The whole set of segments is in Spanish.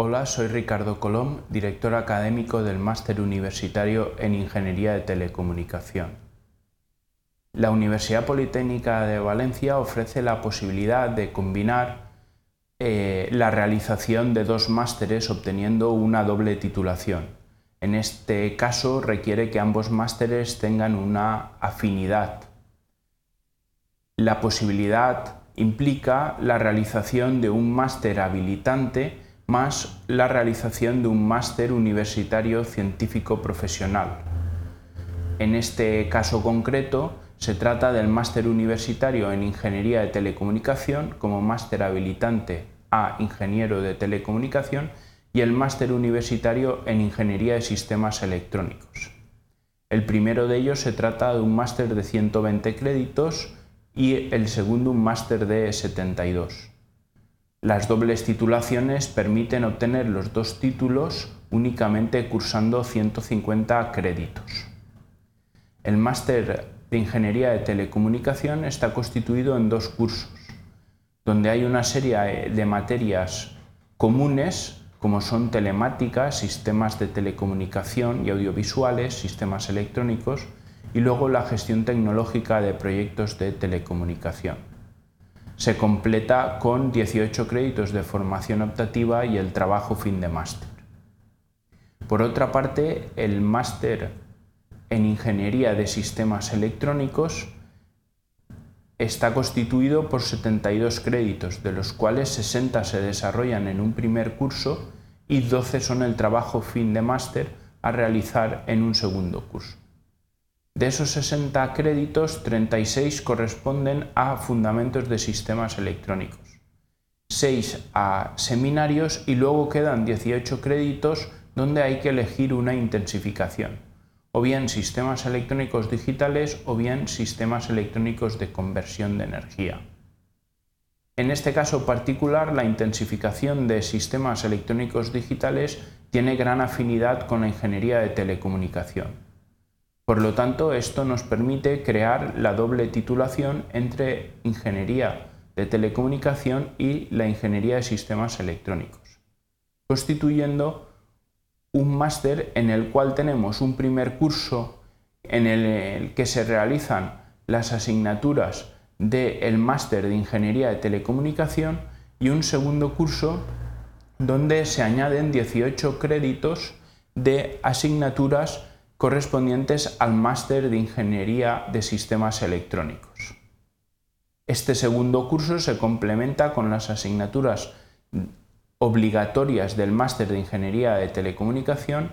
Hola, soy Ricardo Colom, director académico del Máster Universitario en Ingeniería de Telecomunicación. La Universidad Politécnica de Valencia ofrece la posibilidad de combinar eh, la realización de dos másteres obteniendo una doble titulación. En este caso requiere que ambos másteres tengan una afinidad. La posibilidad implica la realización de un máster habilitante más la realización de un máster universitario científico profesional. En este caso concreto, se trata del máster universitario en Ingeniería de Telecomunicación como máster habilitante a Ingeniero de Telecomunicación y el máster universitario en Ingeniería de Sistemas Electrónicos. El primero de ellos se trata de un máster de 120 créditos y el segundo un máster de 72. Las dobles titulaciones permiten obtener los dos títulos únicamente cursando 150 créditos. El máster de Ingeniería de Telecomunicación está constituido en dos cursos, donde hay una serie de materias comunes como son telemática, sistemas de telecomunicación y audiovisuales, sistemas electrónicos, y luego la gestión tecnológica de proyectos de telecomunicación se completa con 18 créditos de formación optativa y el trabajo fin de máster. Por otra parte, el máster en Ingeniería de Sistemas Electrónicos está constituido por 72 créditos, de los cuales 60 se desarrollan en un primer curso y 12 son el trabajo fin de máster a realizar en un segundo curso. De esos 60 créditos, 36 corresponden a fundamentos de sistemas electrónicos, 6 a seminarios y luego quedan 18 créditos donde hay que elegir una intensificación, o bien sistemas electrónicos digitales o bien sistemas electrónicos de conversión de energía. En este caso particular, la intensificación de sistemas electrónicos digitales tiene gran afinidad con la ingeniería de telecomunicación por lo tanto, esto nos permite crear la doble titulación entre ingeniería de telecomunicación y la ingeniería de sistemas electrónicos, constituyendo un máster en el cual tenemos un primer curso en el que se realizan las asignaturas del máster de ingeniería de telecomunicación y un segundo curso donde se añaden 18 créditos de asignaturas correspondientes al máster de Ingeniería de Sistemas Electrónicos. Este segundo curso se complementa con las asignaturas obligatorias del máster de Ingeniería de Telecomunicación,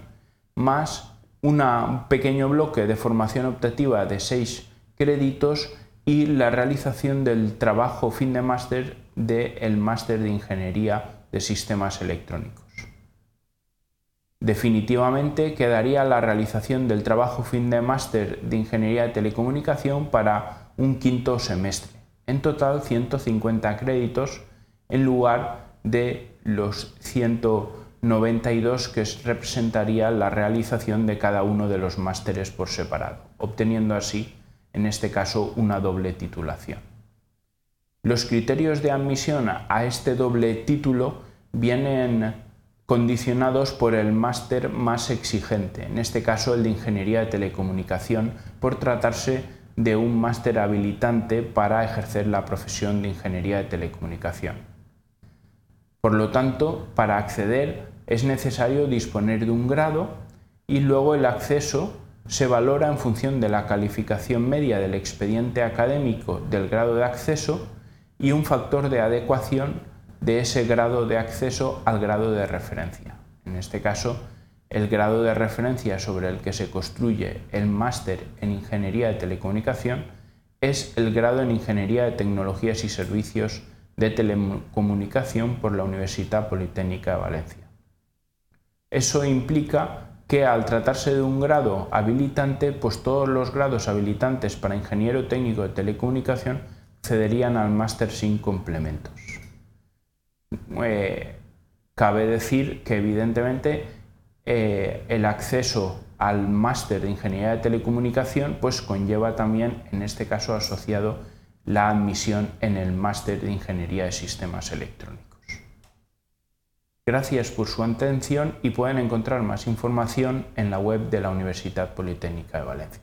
más un pequeño bloque de formación optativa de seis créditos y la realización del trabajo fin de máster del máster de Ingeniería de Sistemas Electrónicos. Definitivamente quedaría la realización del trabajo fin de máster de Ingeniería de Telecomunicación para un quinto semestre. En total 150 créditos en lugar de los 192 que representaría la realización de cada uno de los másteres por separado, obteniendo así, en este caso, una doble titulación. Los criterios de admisión a este doble título vienen condicionados por el máster más exigente, en este caso el de Ingeniería de Telecomunicación, por tratarse de un máster habilitante para ejercer la profesión de Ingeniería de Telecomunicación. Por lo tanto, para acceder es necesario disponer de un grado y luego el acceso se valora en función de la calificación media del expediente académico del grado de acceso y un factor de adecuación de ese grado de acceso al grado de referencia. En este caso, el grado de referencia sobre el que se construye el máster en Ingeniería de Telecomunicación es el grado en Ingeniería de Tecnologías y Servicios de Telecomunicación por la Universidad Politécnica de Valencia. Eso implica que al tratarse de un grado habilitante, pues todos los grados habilitantes para ingeniero técnico de telecomunicación cederían al máster sin complementos. Eh, cabe decir que evidentemente eh, el acceso al máster de ingeniería de telecomunicación pues conlleva también en este caso asociado la admisión en el máster de ingeniería de sistemas electrónicos. Gracias por su atención y pueden encontrar más información en la web de la Universidad Politécnica de Valencia.